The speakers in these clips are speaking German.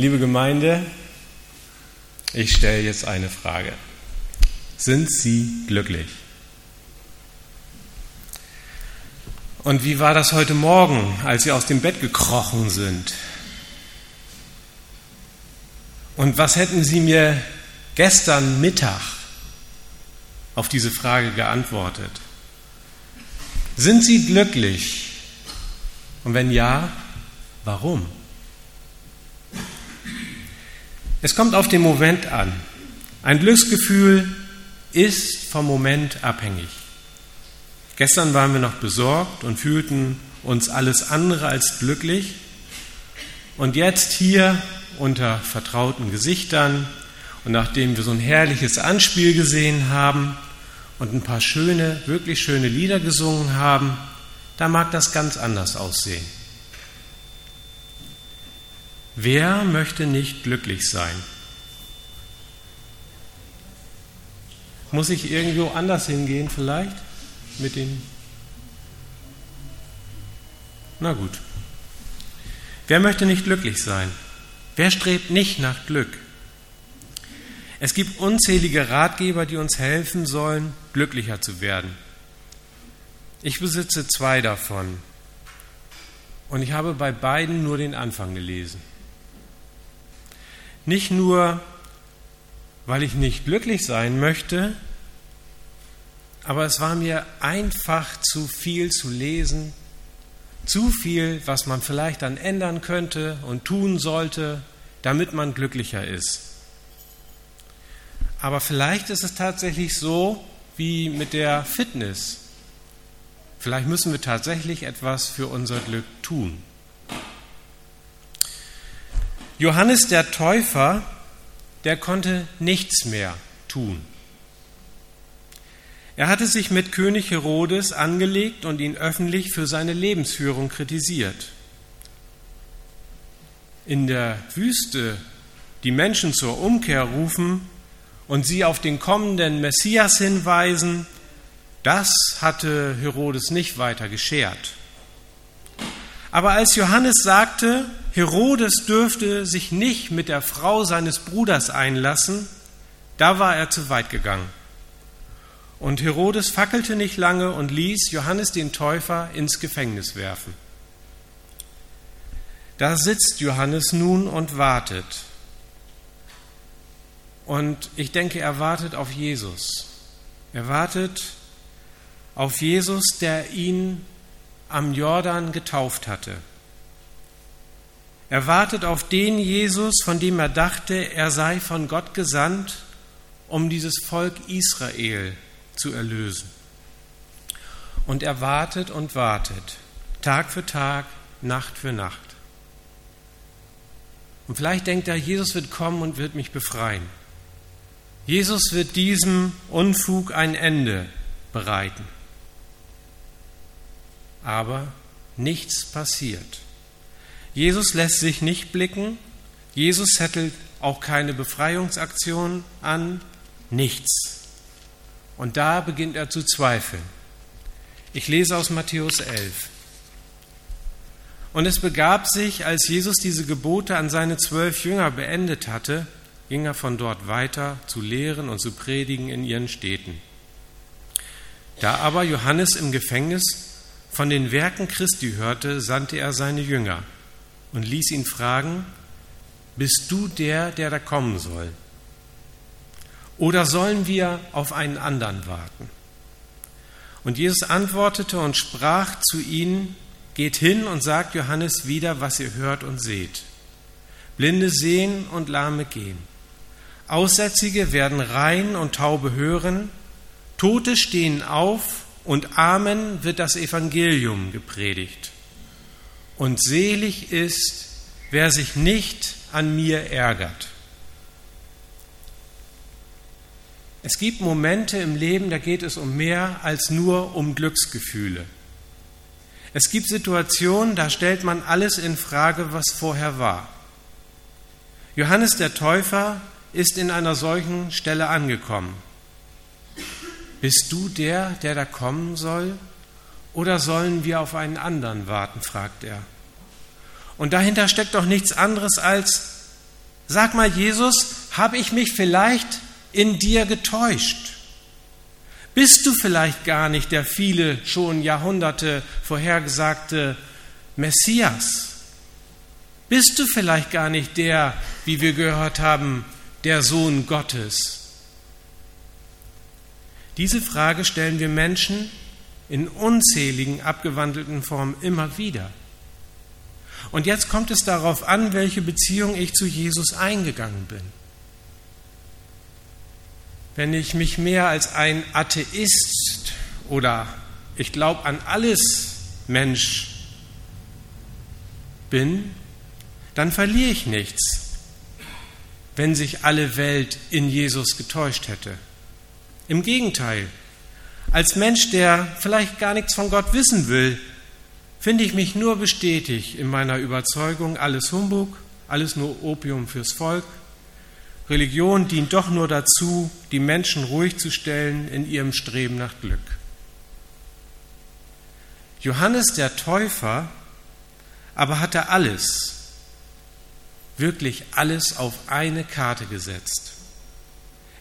Liebe Gemeinde, ich stelle jetzt eine Frage. Sind Sie glücklich? Und wie war das heute Morgen, als Sie aus dem Bett gekrochen sind? Und was hätten Sie mir gestern Mittag auf diese Frage geantwortet? Sind Sie glücklich? Und wenn ja, warum? Es kommt auf den Moment an. Ein Glücksgefühl ist vom Moment abhängig. Gestern waren wir noch besorgt und fühlten uns alles andere als glücklich. Und jetzt hier unter vertrauten Gesichtern und nachdem wir so ein herrliches Anspiel gesehen haben und ein paar schöne, wirklich schöne Lieder gesungen haben, da mag das ganz anders aussehen. Wer möchte nicht glücklich sein? Muss ich irgendwo anders hingehen vielleicht mit den... Na gut. Wer möchte nicht glücklich sein? Wer strebt nicht nach Glück? Es gibt unzählige Ratgeber, die uns helfen sollen, glücklicher zu werden. Ich besitze zwei davon und ich habe bei beiden nur den Anfang gelesen. Nicht nur, weil ich nicht glücklich sein möchte, aber es war mir einfach zu viel zu lesen, zu viel, was man vielleicht dann ändern könnte und tun sollte, damit man glücklicher ist. Aber vielleicht ist es tatsächlich so wie mit der Fitness. Vielleicht müssen wir tatsächlich etwas für unser Glück tun. Johannes der Täufer, der konnte nichts mehr tun. Er hatte sich mit König Herodes angelegt und ihn öffentlich für seine Lebensführung kritisiert. In der Wüste die Menschen zur Umkehr rufen und sie auf den kommenden Messias hinweisen, das hatte Herodes nicht weiter geschert. Aber als Johannes sagte, Herodes dürfte sich nicht mit der Frau seines Bruders einlassen, da war er zu weit gegangen. Und Herodes fackelte nicht lange und ließ Johannes den Täufer ins Gefängnis werfen. Da sitzt Johannes nun und wartet. Und ich denke, er wartet auf Jesus. Er wartet auf Jesus, der ihn am Jordan getauft hatte. Er wartet auf den Jesus, von dem er dachte, er sei von Gott gesandt, um dieses Volk Israel zu erlösen. Und er wartet und wartet, Tag für Tag, Nacht für Nacht. Und vielleicht denkt er, Jesus wird kommen und wird mich befreien. Jesus wird diesem Unfug ein Ende bereiten aber nichts passiert. Jesus lässt sich nicht blicken, Jesus zettelt auch keine Befreiungsaktion an, nichts. Und da beginnt er zu zweifeln. Ich lese aus Matthäus 11. Und es begab sich, als Jesus diese Gebote an seine zwölf Jünger beendet hatte, ging er von dort weiter zu lehren und zu predigen in ihren Städten. Da aber Johannes im Gefängnis von den Werken Christi hörte, sandte er seine Jünger und ließ ihn fragen, bist du der, der da kommen soll? Oder sollen wir auf einen anderen warten? Und Jesus antwortete und sprach zu ihnen, geht hin und sagt Johannes wieder, was ihr hört und seht. Blinde sehen und Lahme gehen. Aussätzige werden rein und Taube hören. Tote stehen auf und Amen wird das Evangelium gepredigt. Und selig ist, wer sich nicht an mir ärgert. Es gibt Momente im Leben, da geht es um mehr als nur um Glücksgefühle. Es gibt Situationen, da stellt man alles in Frage, was vorher war. Johannes der Täufer ist in einer solchen Stelle angekommen. Bist du der, der da kommen soll? Oder sollen wir auf einen anderen warten? fragt er. Und dahinter steckt doch nichts anderes als, Sag mal, Jesus, habe ich mich vielleicht in dir getäuscht? Bist du vielleicht gar nicht der viele schon Jahrhunderte vorhergesagte Messias? Bist du vielleicht gar nicht der, wie wir gehört haben, der Sohn Gottes? Diese Frage stellen wir Menschen in unzähligen abgewandelten Formen immer wieder. Und jetzt kommt es darauf an, welche Beziehung ich zu Jesus eingegangen bin. Wenn ich mich mehr als ein Atheist oder ich glaube an alles Mensch bin, dann verliere ich nichts, wenn sich alle Welt in Jesus getäuscht hätte. Im Gegenteil, als Mensch, der vielleicht gar nichts von Gott wissen will, finde ich mich nur bestätigt in meiner Überzeugung, alles Humbug, alles nur Opium fürs Volk. Religion dient doch nur dazu, die Menschen ruhig zu stellen in ihrem Streben nach Glück. Johannes der Täufer aber hatte alles, wirklich alles auf eine Karte gesetzt.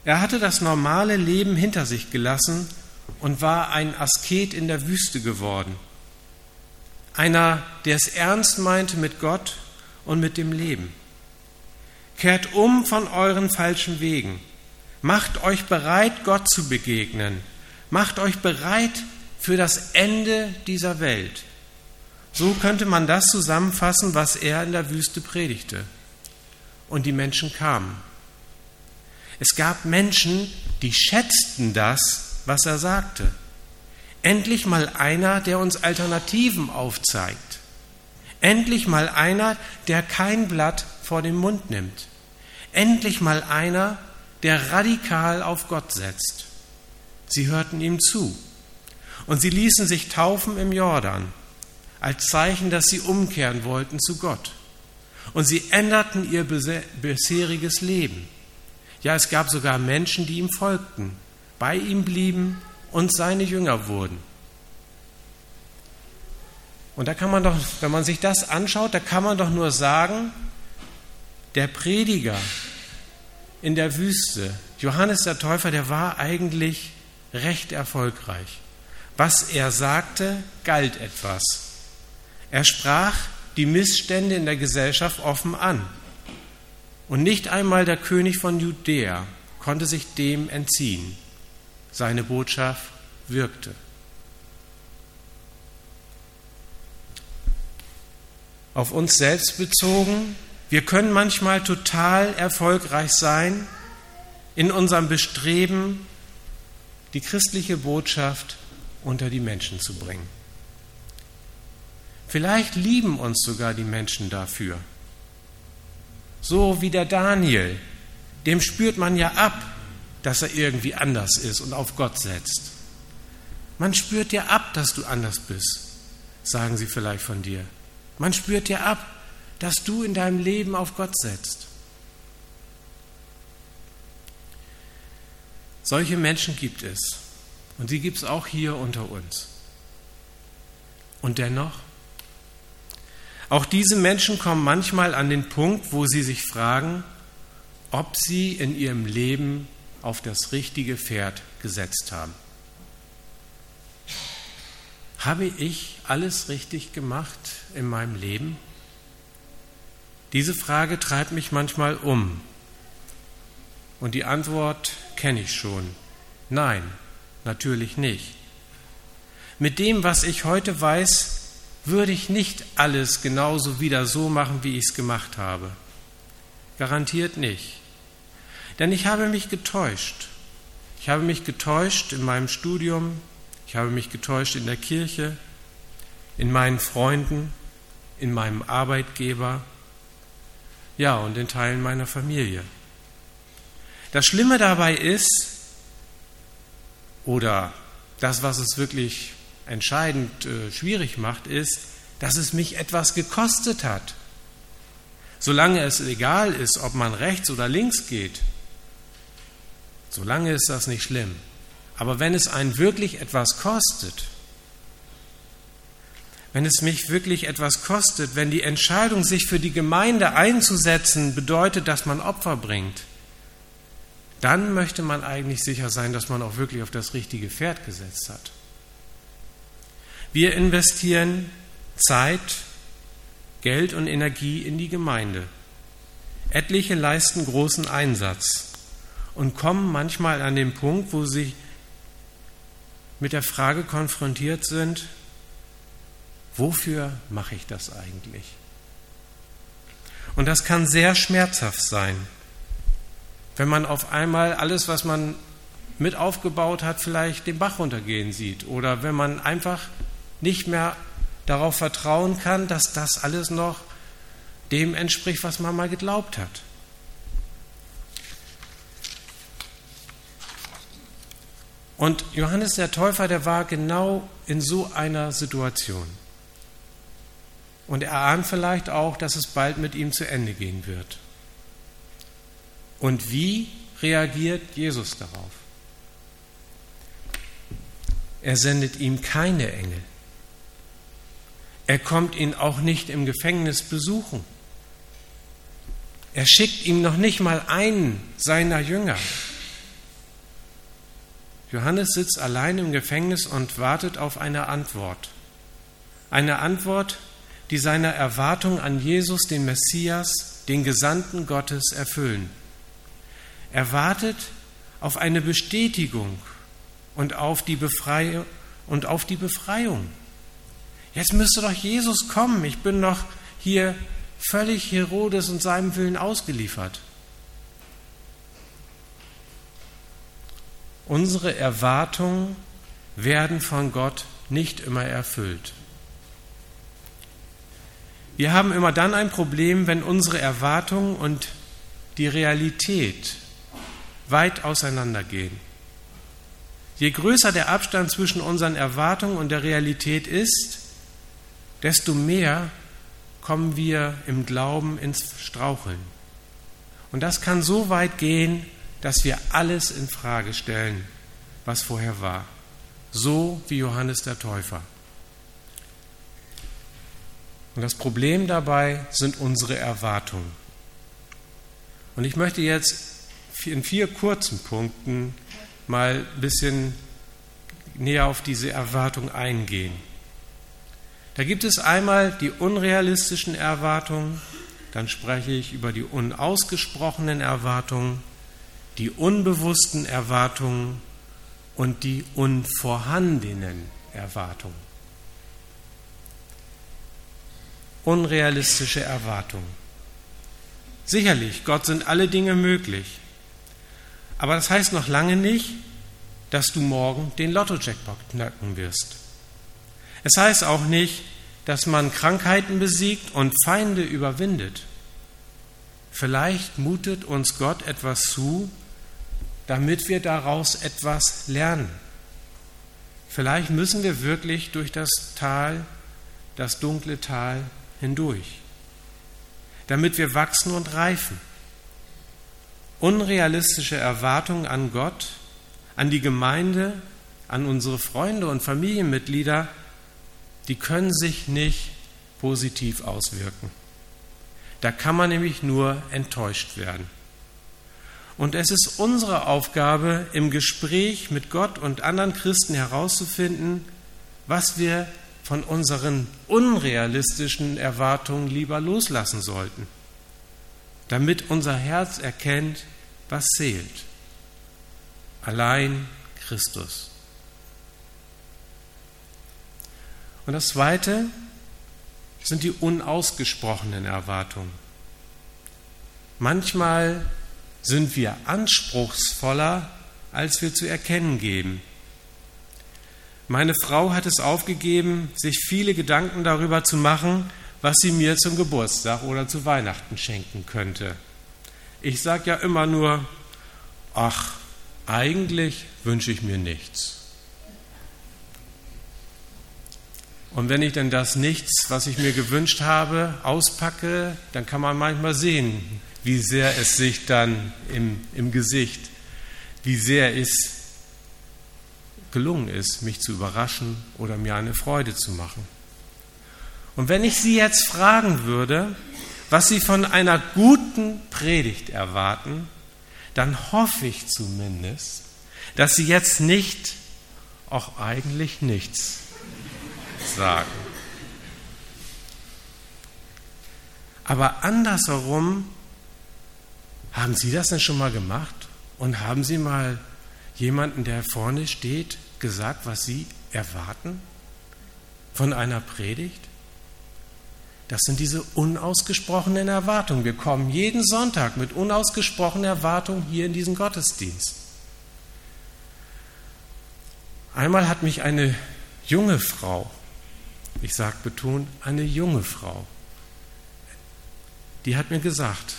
Er hatte das normale Leben hinter sich gelassen und war ein Asket in der Wüste geworden. Einer, der es ernst meinte mit Gott und mit dem Leben. Kehrt um von euren falschen Wegen. Macht euch bereit, Gott zu begegnen. Macht euch bereit für das Ende dieser Welt. So könnte man das zusammenfassen, was er in der Wüste predigte. Und die Menschen kamen. Es gab Menschen, die schätzten das, was er sagte. Endlich mal einer, der uns Alternativen aufzeigt. Endlich mal einer, der kein Blatt vor den Mund nimmt. Endlich mal einer, der radikal auf Gott setzt. Sie hörten ihm zu und sie ließen sich taufen im Jordan, als Zeichen, dass sie umkehren wollten zu Gott. Und sie änderten ihr bisheriges Leben. Ja, es gab sogar Menschen, die ihm folgten, bei ihm blieben und seine Jünger wurden. Und da kann man doch, wenn man sich das anschaut, da kann man doch nur sagen, der Prediger in der Wüste, Johannes der Täufer, der war eigentlich recht erfolgreich. Was er sagte, galt etwas. Er sprach die Missstände in der Gesellschaft offen an. Und nicht einmal der König von Judäa konnte sich dem entziehen. Seine Botschaft wirkte. Auf uns selbst bezogen, wir können manchmal total erfolgreich sein in unserem Bestreben, die christliche Botschaft unter die Menschen zu bringen. Vielleicht lieben uns sogar die Menschen dafür. So wie der Daniel, dem spürt man ja ab, dass er irgendwie anders ist und auf Gott setzt. Man spürt dir ab, dass du anders bist, sagen sie vielleicht von dir. Man spürt dir ab, dass du in deinem Leben auf Gott setzt. Solche Menschen gibt es und sie gibt es auch hier unter uns. Und dennoch auch diese Menschen kommen manchmal an den Punkt, wo sie sich fragen, ob sie in ihrem Leben auf das richtige Pferd gesetzt haben. Habe ich alles richtig gemacht in meinem Leben? Diese Frage treibt mich manchmal um. Und die Antwort kenne ich schon. Nein, natürlich nicht. Mit dem, was ich heute weiß, würde ich nicht alles genauso wieder so machen, wie ich es gemacht habe. Garantiert nicht. Denn ich habe mich getäuscht. Ich habe mich getäuscht in meinem Studium, ich habe mich getäuscht in der Kirche, in meinen Freunden, in meinem Arbeitgeber, ja, und in Teilen meiner Familie. Das Schlimme dabei ist, oder das, was es wirklich entscheidend äh, schwierig macht, ist, dass es mich etwas gekostet hat. Solange es egal ist, ob man rechts oder links geht, solange ist das nicht schlimm. Aber wenn es einen wirklich etwas kostet, wenn es mich wirklich etwas kostet, wenn die Entscheidung, sich für die Gemeinde einzusetzen, bedeutet, dass man Opfer bringt, dann möchte man eigentlich sicher sein, dass man auch wirklich auf das richtige Pferd gesetzt hat. Wir investieren Zeit, Geld und Energie in die Gemeinde. Etliche leisten großen Einsatz und kommen manchmal an den Punkt, wo sie mit der Frage konfrontiert sind, wofür mache ich das eigentlich? Und das kann sehr schmerzhaft sein, wenn man auf einmal alles, was man mit aufgebaut hat, vielleicht den Bach runtergehen sieht oder wenn man einfach nicht mehr darauf vertrauen kann, dass das alles noch dem entspricht, was man mal geglaubt hat. Und Johannes der Täufer, der war genau in so einer Situation. Und er ahnt vielleicht auch, dass es bald mit ihm zu Ende gehen wird. Und wie reagiert Jesus darauf? Er sendet ihm keine Engel. Er kommt ihn auch nicht im Gefängnis besuchen. Er schickt ihm noch nicht mal einen seiner Jünger. Johannes sitzt allein im Gefängnis und wartet auf eine Antwort. Eine Antwort, die seiner Erwartung an Jesus, den Messias, den Gesandten Gottes erfüllen. Er wartet auf eine Bestätigung und auf die Befreiung und auf die Befreiung. Jetzt müsste doch Jesus kommen. Ich bin doch hier völlig Herodes und seinem Willen ausgeliefert. Unsere Erwartungen werden von Gott nicht immer erfüllt. Wir haben immer dann ein Problem, wenn unsere Erwartungen und die Realität weit auseinandergehen. Je größer der Abstand zwischen unseren Erwartungen und der Realität ist, desto mehr kommen wir im Glauben ins Straucheln. Und das kann so weit gehen, dass wir alles in Frage stellen, was vorher war. So wie Johannes der Täufer. Und das Problem dabei sind unsere Erwartungen. Und ich möchte jetzt in vier kurzen Punkten mal ein bisschen näher auf diese Erwartung eingehen. Da gibt es einmal die unrealistischen Erwartungen, dann spreche ich über die unausgesprochenen Erwartungen die unbewussten Erwartungen und die unvorhandenen Erwartungen. Unrealistische Erwartungen. Sicherlich, Gott sind alle Dinge möglich. Aber das heißt noch lange nicht, dass du morgen den Lotto-Jackpot knacken wirst. Es heißt auch nicht, dass man Krankheiten besiegt und Feinde überwindet. Vielleicht mutet uns Gott etwas zu, damit wir daraus etwas lernen. Vielleicht müssen wir wirklich durch das Tal, das dunkle Tal hindurch, damit wir wachsen und reifen. Unrealistische Erwartungen an Gott, an die Gemeinde, an unsere Freunde und Familienmitglieder, die können sich nicht positiv auswirken. Da kann man nämlich nur enttäuscht werden. Und es ist unsere Aufgabe, im Gespräch mit Gott und anderen Christen herauszufinden, was wir von unseren unrealistischen Erwartungen lieber loslassen sollten, damit unser Herz erkennt, was zählt. Allein Christus. Und das Zweite sind die unausgesprochenen Erwartungen. Manchmal sind wir anspruchsvoller, als wir zu erkennen geben. Meine Frau hat es aufgegeben, sich viele Gedanken darüber zu machen, was sie mir zum Geburtstag oder zu Weihnachten schenken könnte. Ich sage ja immer nur, ach, eigentlich wünsche ich mir nichts. Und wenn ich denn das Nichts, was ich mir gewünscht habe, auspacke, dann kann man manchmal sehen, wie sehr es sich dann im, im Gesicht, wie sehr es gelungen ist, mich zu überraschen oder mir eine Freude zu machen. Und wenn ich Sie jetzt fragen würde, was Sie von einer guten Predigt erwarten, dann hoffe ich zumindest, dass Sie jetzt nicht, auch eigentlich nichts sagen. Aber andersherum, haben Sie das denn schon mal gemacht? Und haben Sie mal jemanden, der vorne steht, gesagt, was Sie erwarten von einer Predigt? Das sind diese unausgesprochenen Erwartungen. Wir kommen jeden Sonntag mit unausgesprochenen Erwartungen hier in diesen Gottesdienst. Einmal hat mich eine junge Frau, ich sage betont, eine junge Frau, die hat mir gesagt,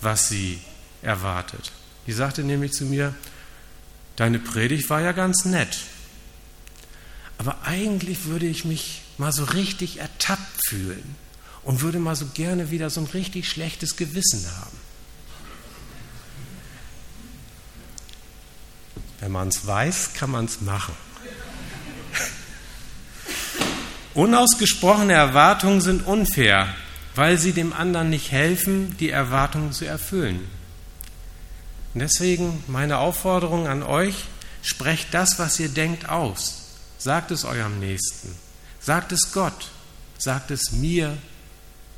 was sie erwartet. Die sagte nämlich zu mir, deine Predigt war ja ganz nett, aber eigentlich würde ich mich mal so richtig ertappt fühlen und würde mal so gerne wieder so ein richtig schlechtes Gewissen haben. Wenn man es weiß, kann man es machen. Unausgesprochene Erwartungen sind unfair, weil sie dem anderen nicht helfen, die Erwartungen zu erfüllen. Deswegen meine Aufforderung an euch, sprecht das, was ihr denkt, aus. Sagt es eurem Nächsten. Sagt es Gott. Sagt es mir.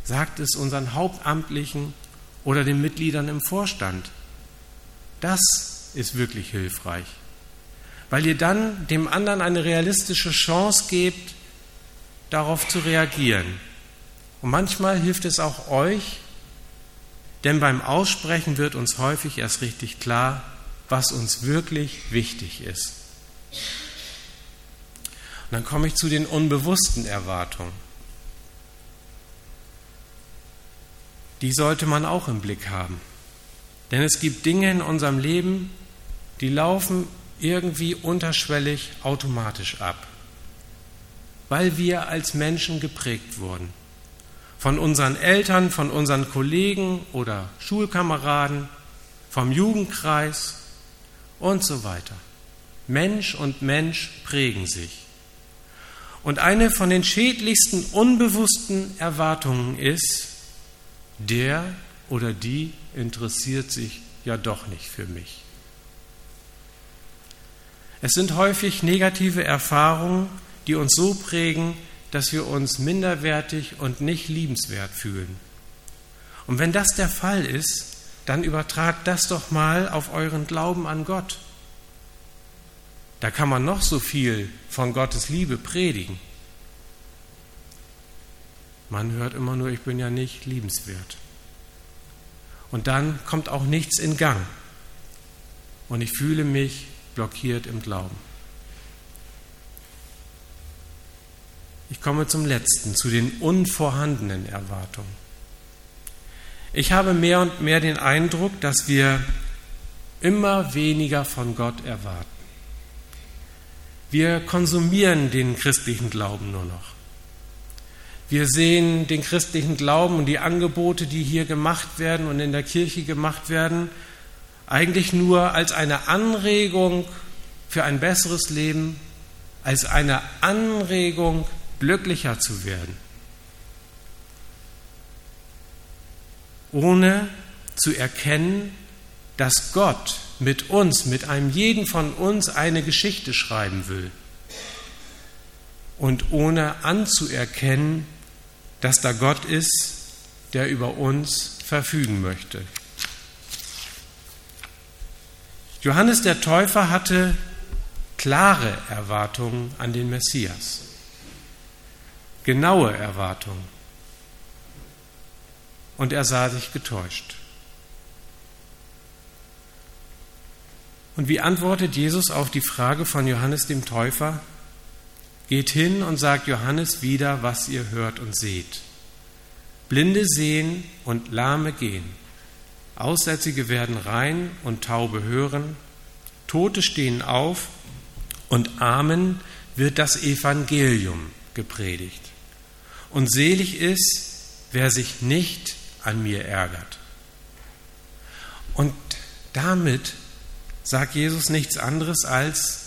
Sagt es unseren Hauptamtlichen oder den Mitgliedern im Vorstand. Das ist wirklich hilfreich, weil ihr dann dem anderen eine realistische Chance gebt, darauf zu reagieren. Und manchmal hilft es auch euch, denn beim Aussprechen wird uns häufig erst richtig klar, was uns wirklich wichtig ist. Und dann komme ich zu den unbewussten Erwartungen. Die sollte man auch im Blick haben. Denn es gibt Dinge in unserem Leben, die laufen irgendwie unterschwellig automatisch ab, weil wir als Menschen geprägt wurden von unseren Eltern, von unseren Kollegen oder Schulkameraden, vom Jugendkreis und so weiter. Mensch und Mensch prägen sich. Und eine von den schädlichsten unbewussten Erwartungen ist, der oder die interessiert sich ja doch nicht für mich. Es sind häufig negative Erfahrungen, die uns so prägen, dass wir uns minderwertig und nicht liebenswert fühlen. Und wenn das der Fall ist, dann übertragt das doch mal auf euren Glauben an Gott. Da kann man noch so viel von Gottes Liebe predigen. Man hört immer nur, ich bin ja nicht liebenswert. Und dann kommt auch nichts in Gang. Und ich fühle mich blockiert im Glauben. Ich komme zum letzten, zu den unvorhandenen Erwartungen. Ich habe mehr und mehr den Eindruck, dass wir immer weniger von Gott erwarten. Wir konsumieren den christlichen Glauben nur noch. Wir sehen den christlichen Glauben und die Angebote, die hier gemacht werden und in der Kirche gemacht werden, eigentlich nur als eine Anregung für ein besseres Leben, als eine Anregung glücklicher zu werden, ohne zu erkennen, dass Gott mit uns, mit einem jeden von uns eine Geschichte schreiben will. Und ohne anzuerkennen, dass da Gott ist, der über uns verfügen möchte. Johannes der Täufer hatte klare Erwartungen an den Messias genaue Erwartungen. Und er sah sich getäuscht. Und wie antwortet Jesus auf die Frage von Johannes dem Täufer? Geht hin und sagt Johannes wieder, was ihr hört und seht. Blinde sehen und Lahme gehen. Aussätzige werden rein und Taube hören. Tote stehen auf und Armen wird das Evangelium gepredigt. Und selig ist, wer sich nicht an mir ärgert. Und damit sagt Jesus nichts anderes als,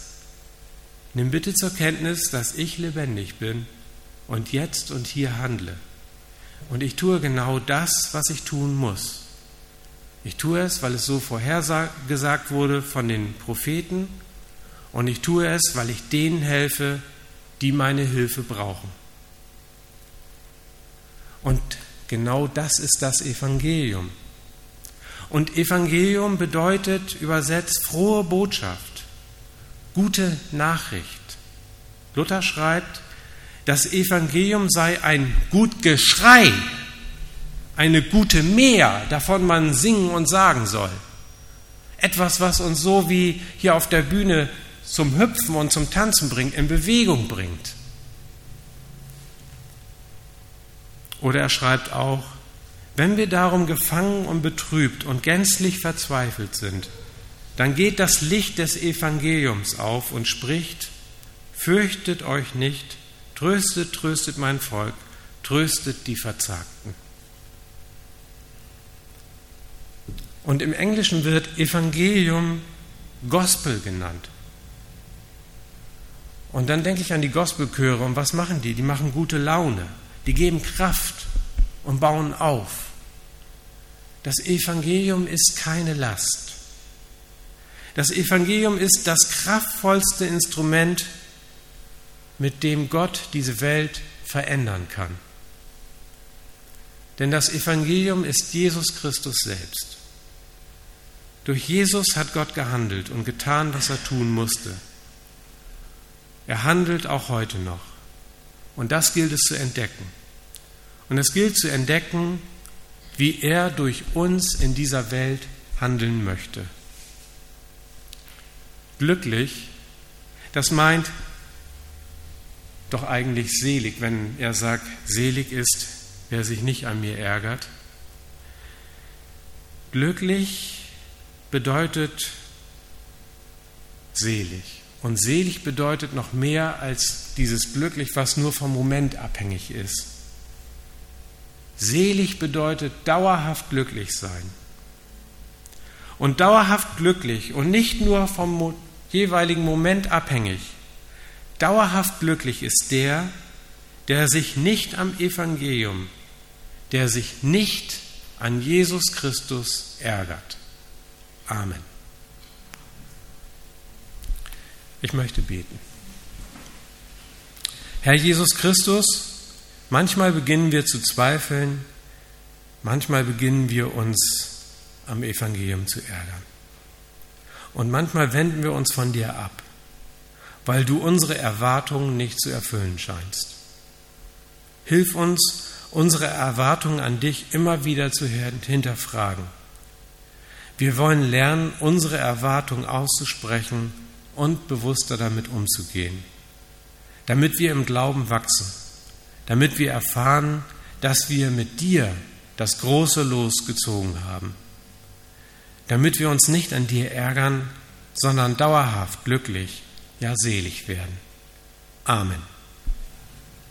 nimm bitte zur Kenntnis, dass ich lebendig bin und jetzt und hier handle. Und ich tue genau das, was ich tun muss. Ich tue es, weil es so vorhergesagt wurde von den Propheten und ich tue es, weil ich denen helfe, die meine Hilfe brauchen. Und genau das ist das Evangelium. Und Evangelium bedeutet übersetzt frohe Botschaft, gute Nachricht. Luther schreibt, das Evangelium sei ein gut Geschrei, eine gute Mehr, davon man singen und sagen soll. Etwas, was uns so wie hier auf der Bühne zum Hüpfen und zum Tanzen bringt, in Bewegung bringt. Oder er schreibt auch, wenn wir darum gefangen und betrübt und gänzlich verzweifelt sind, dann geht das Licht des Evangeliums auf und spricht, fürchtet euch nicht, tröstet, tröstet mein Volk, tröstet die Verzagten. Und im Englischen wird Evangelium Gospel genannt. Und dann denke ich an die Gospelchöre und was machen die? Die machen gute Laune, die geben Kraft und bauen auf. Das Evangelium ist keine Last. Das Evangelium ist das kraftvollste Instrument, mit dem Gott diese Welt verändern kann. Denn das Evangelium ist Jesus Christus selbst. Durch Jesus hat Gott gehandelt und getan, was er tun musste. Er handelt auch heute noch. Und das gilt es zu entdecken. Und es gilt zu entdecken, wie er durch uns in dieser Welt handeln möchte. Glücklich, das meint doch eigentlich selig, wenn er sagt, selig ist, wer sich nicht an mir ärgert. Glücklich bedeutet selig. Und selig bedeutet noch mehr als dieses glücklich, was nur vom Moment abhängig ist. Selig bedeutet dauerhaft glücklich sein. Und dauerhaft glücklich und nicht nur vom jeweiligen Moment abhängig. Dauerhaft glücklich ist der, der sich nicht am Evangelium, der sich nicht an Jesus Christus ärgert. Amen. Ich möchte beten. Herr Jesus Christus, Manchmal beginnen wir zu zweifeln, manchmal beginnen wir uns am Evangelium zu ärgern. Und manchmal wenden wir uns von dir ab, weil du unsere Erwartungen nicht zu erfüllen scheinst. Hilf uns, unsere Erwartungen an dich immer wieder zu hinterfragen. Wir wollen lernen, unsere Erwartungen auszusprechen und bewusster damit umzugehen, damit wir im Glauben wachsen damit wir erfahren, dass wir mit dir das große Los gezogen haben, damit wir uns nicht an dir ärgern, sondern dauerhaft glücklich, ja selig werden. Amen.